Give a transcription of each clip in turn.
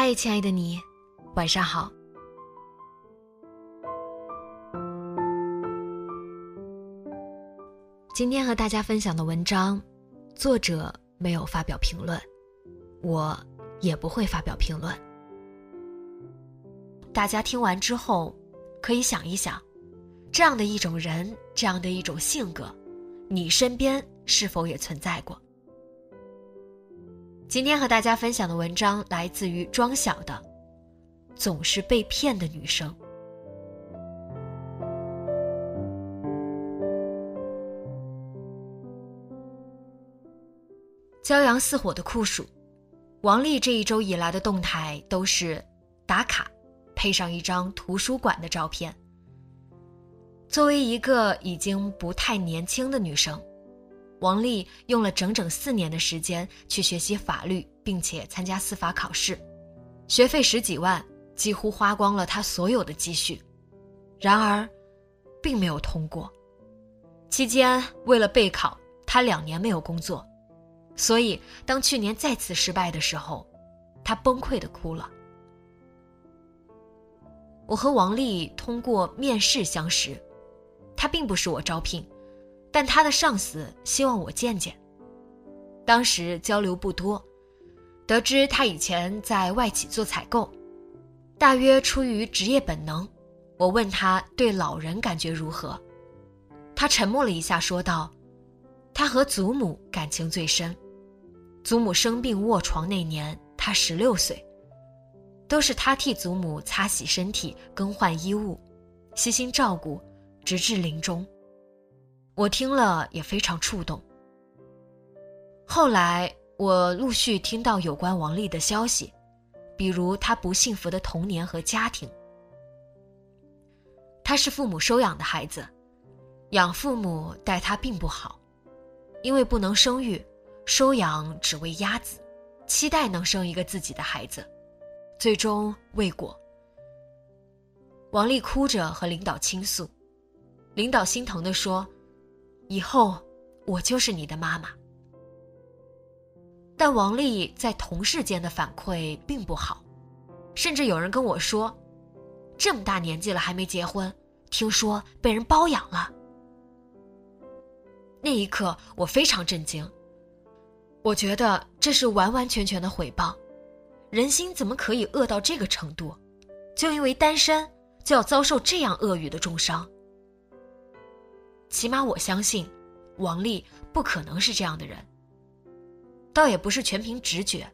嗨，亲爱的你，晚上好。今天和大家分享的文章，作者没有发表评论，我也不会发表评论。大家听完之后，可以想一想，这样的一种人，这样的一种性格，你身边是否也存在过？今天和大家分享的文章来自于庄晓的《总是被骗的女生》。骄阳似火的酷暑，王丽这一周以来的动态都是打卡，配上一张图书馆的照片。作为一个已经不太年轻的女生。王丽用了整整四年的时间去学习法律，并且参加司法考试，学费十几万，几乎花光了她所有的积蓄。然而，并没有通过。期间为了备考，她两年没有工作。所以，当去年再次失败的时候，她崩溃的哭了。我和王丽通过面试相识，她并不是我招聘。但他的上司希望我见见。当时交流不多，得知他以前在外企做采购，大约出于职业本能，我问他对老人感觉如何。他沉默了一下，说道：“他和祖母感情最深，祖母生病卧床那年，他十六岁，都是他替祖母擦洗身体、更换衣物，悉心照顾，直至临终。”我听了也非常触动。后来我陆续听到有关王丽的消息，比如她不幸福的童年和家庭。她是父母收养的孩子，养父母待她并不好，因为不能生育，收养只为鸭子，期待能生一个自己的孩子，最终未果。王丽哭着和领导倾诉，领导心疼的说。以后，我就是你的妈妈。但王丽在同事间的反馈并不好，甚至有人跟我说：“这么大年纪了还没结婚，听说被人包养了。”那一刻，我非常震惊。我觉得这是完完全全的毁谤，人心怎么可以恶到这个程度？就因为单身，就要遭受这样恶语的重伤？起码我相信，王丽不可能是这样的人。倒也不是全凭直觉。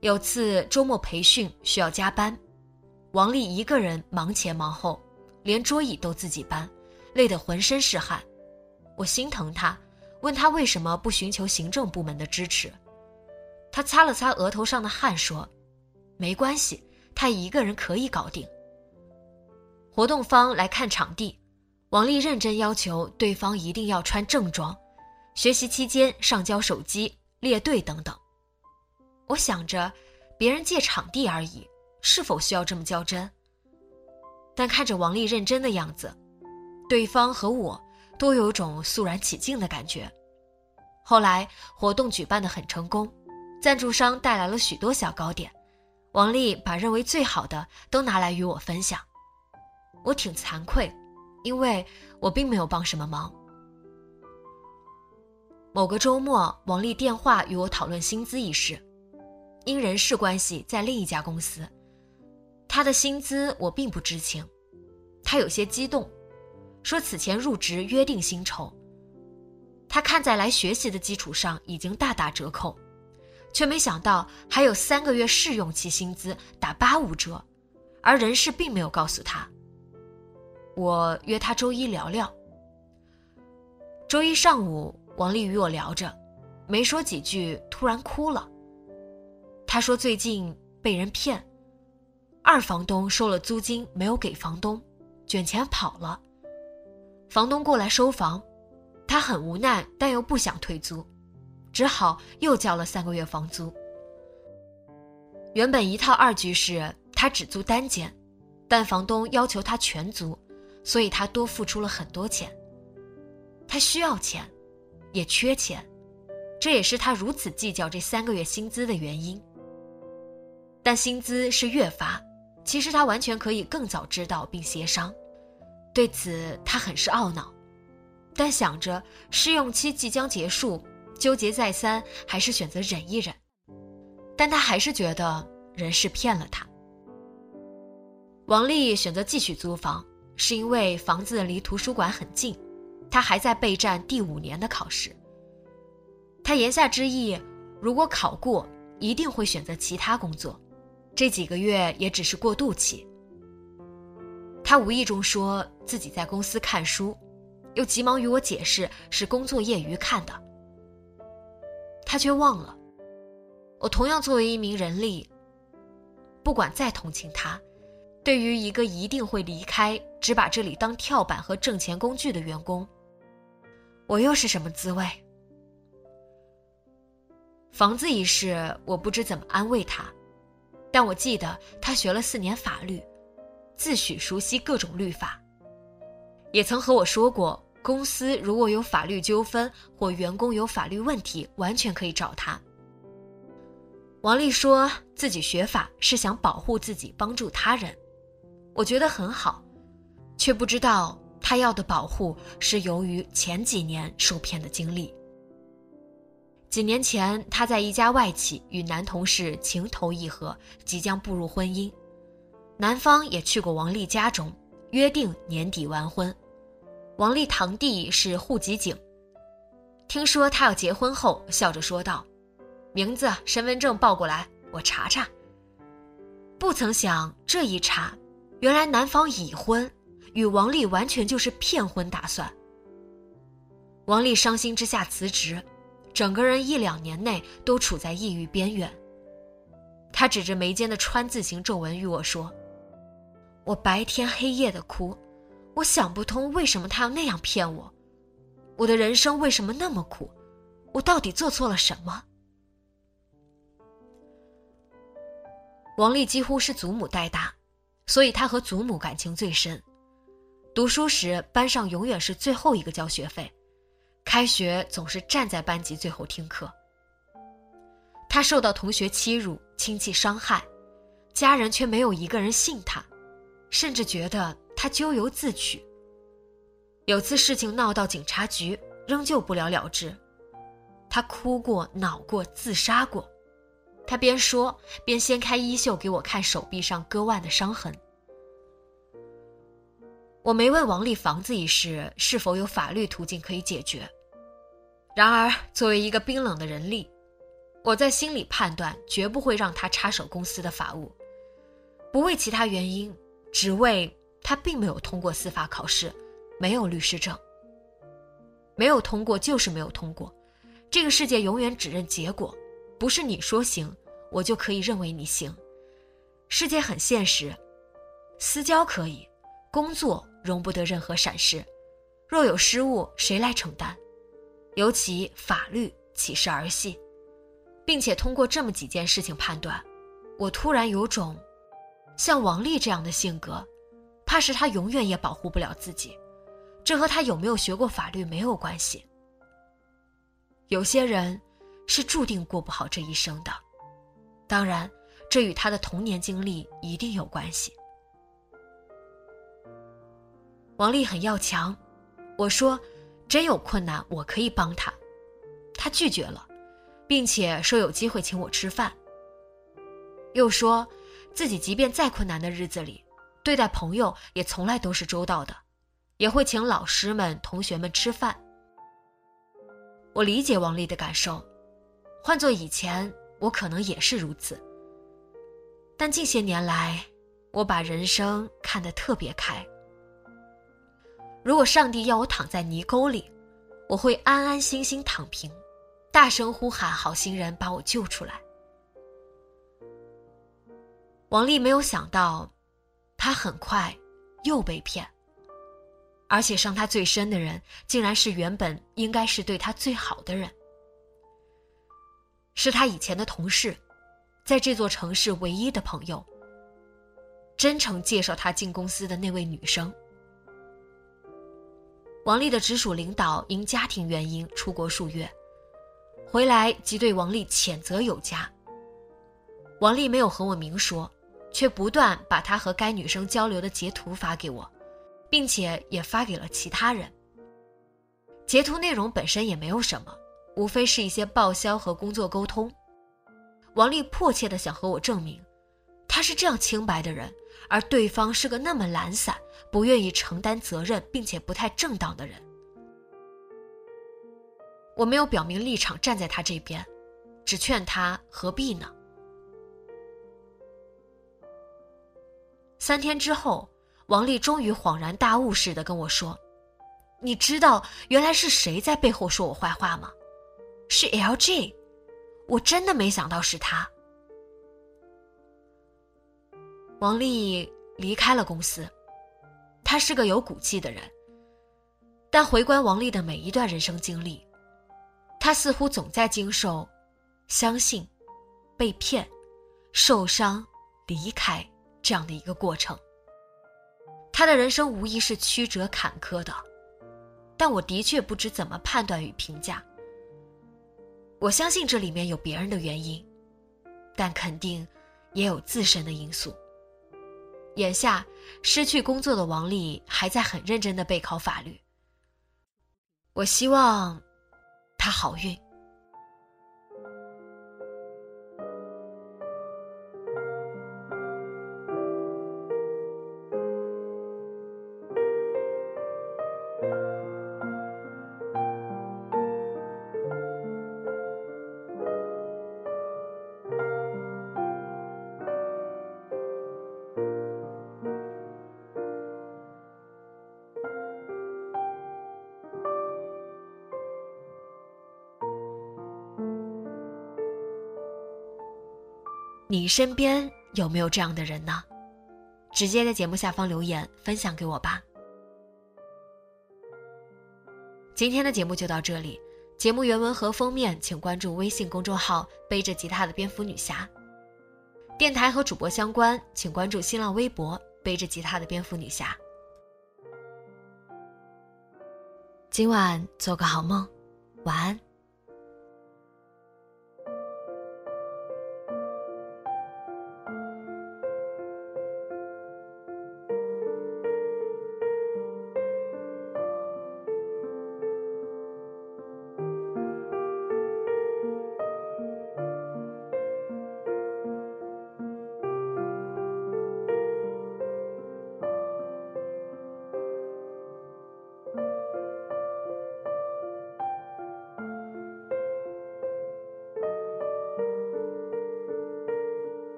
有次周末培训需要加班，王丽一个人忙前忙后，连桌椅都自己搬，累得浑身是汗。我心疼她，问她为什么不寻求行政部门的支持。她擦了擦额头上的汗，说：“没关系，她一个人可以搞定。”活动方来看场地。王丽认真要求对方一定要穿正装，学习期间上交手机、列队等等。我想着，别人借场地而已，是否需要这么较真？但看着王丽认真的样子，对方和我都有种肃然起敬的感觉。后来活动举办的很成功，赞助商带来了许多小糕点，王丽把认为最好的都拿来与我分享，我挺惭愧。因为我并没有帮什么忙。某个周末，王丽电话与我讨论薪资一事，因人事关系，在另一家公司，他的薪资我并不知情，他有些激动，说此前入职约定薪酬。他看在来学习的基础上已经大打折扣，却没想到还有三个月试用期薪资打八五折，而人事并没有告诉他。我约他周一聊聊。周一上午，王丽与我聊着，没说几句，突然哭了。他说最近被人骗。二房东收了租金没有给房东，卷钱跑了。房东过来收房，他很无奈，但又不想退租，只好又交了三个月房租。原本一套二居室，他只租单间，但房东要求他全租，所以他多付出了很多钱。他需要钱，也缺钱，这也是他如此计较这三个月薪资的原因。但薪资是月发。其实他完全可以更早知道并协商，对此他很是懊恼，但想着试用期即将结束，纠结再三，还是选择忍一忍。但他还是觉得人是骗了他。王丽选择继续租房，是因为房子离图书馆很近，他还在备战第五年的考试。他言下之意，如果考过，一定会选择其他工作。这几个月也只是过渡期。他无意中说自己在公司看书，又急忙与我解释是工作业余看的。他却忘了，我同样作为一名人力，不管再同情他，对于一个一定会离开、只把这里当跳板和挣钱工具的员工，我又是什么滋味？房子一事，我不知怎么安慰他。但我记得他学了四年法律，自诩熟悉各种律法，也曾和我说过，公司如果有法律纠纷或员工有法律问题，完全可以找他。王丽说自己学法是想保护自己，帮助他人，我觉得很好，却不知道他要的保护是由于前几年受骗的经历。几年前，他在一家外企与男同事情投意合，即将步入婚姻。男方也去过王丽家中，约定年底完婚。王丽堂弟是户籍警，听说他要结婚后，笑着说道：“名字、身份证报过来，我查查。”不曾想这一查，原来男方已婚，与王丽完全就是骗婚打算。王丽伤心之下辞职。整个人一两年内都处在抑郁边缘。他指着眉间的川字形皱纹与我说：“我白天黑夜的哭，我想不通为什么他要那样骗我。我的人生为什么那么苦？我到底做错了什么？”王丽几乎是祖母带大，所以他和祖母感情最深。读书时，班上永远是最后一个交学费。开学总是站在班级最后听课。他受到同学欺辱、亲戚伤害，家人却没有一个人信他，甚至觉得他咎由自取。有次事情闹到警察局，仍旧不了了之。他哭过、恼过、自杀过。他边说边掀开衣袖给我看手臂上割腕的伤痕。我没问王丽房子一事是否有法律途径可以解决。然而，作为一个冰冷的人力，我在心里判断，绝不会让他插手公司的法务，不为其他原因，只为他并没有通过司法考试，没有律师证。没有通过就是没有通过，这个世界永远只认结果，不是你说行，我就可以认为你行。世界很现实，私交可以，工作容不得任何闪失，若有失误，谁来承担？尤其法律岂是儿戏，并且通过这么几件事情判断，我突然有种，像王丽这样的性格，怕是他永远也保护不了自己。这和他有没有学过法律没有关系。有些人是注定过不好这一生的，当然，这与他的童年经历一定有关系。王丽很要强，我说。真有困难，我可以帮他。他拒绝了，并且说有机会请我吃饭。又说，自己即便再困难的日子里，对待朋友也从来都是周到的，也会请老师们、同学们吃饭。我理解王丽的感受，换做以前，我可能也是如此。但近些年来，我把人生看得特别开。如果上帝要我躺在泥沟里，我会安安心心躺平，大声呼喊好心人把我救出来。王丽没有想到，她很快又被骗，而且伤她最深的人，竟然是原本应该是对她最好的人，是她以前的同事，在这座城市唯一的朋友，真诚介绍她进公司的那位女生。王丽的直属领导因家庭原因出国数月，回来即对王丽谴责有加。王丽没有和我明说。却不断把他和该女生交流的截图发给我，并且也发给了其他人。截图内容本身也没有什么，无非是一些报销和工作沟通。王丽迫切的想和我证明，他是这样清白的人，而对方是个那么懒散、不愿意承担责任，并且不太正当的人。我没有表明立场，站在他这边，只劝他何必呢？三天之后，王丽终于恍然大悟似的跟我说：“你知道原来是谁在背后说我坏话吗？是 LG，我真的没想到是他。”王丽离开了公司，他是个有骨气的人，但回观王丽的每一段人生经历，他似乎总在经受相信、被骗、受伤、离开。这样的一个过程，他的人生无疑是曲折坎坷的，但我的确不知怎么判断与评价。我相信这里面有别人的原因，但肯定也有自身的因素。眼下失去工作的王丽还在很认真的备考法律，我希望他好运。你身边有没有这样的人呢？直接在节目下方留言分享给我吧。今天的节目就到这里，节目原文和封面请关注微信公众号“背着吉他的蝙蝠女侠”。电台和主播相关，请关注新浪微博“背着吉他的蝙蝠女侠”。今晚做个好梦，晚安。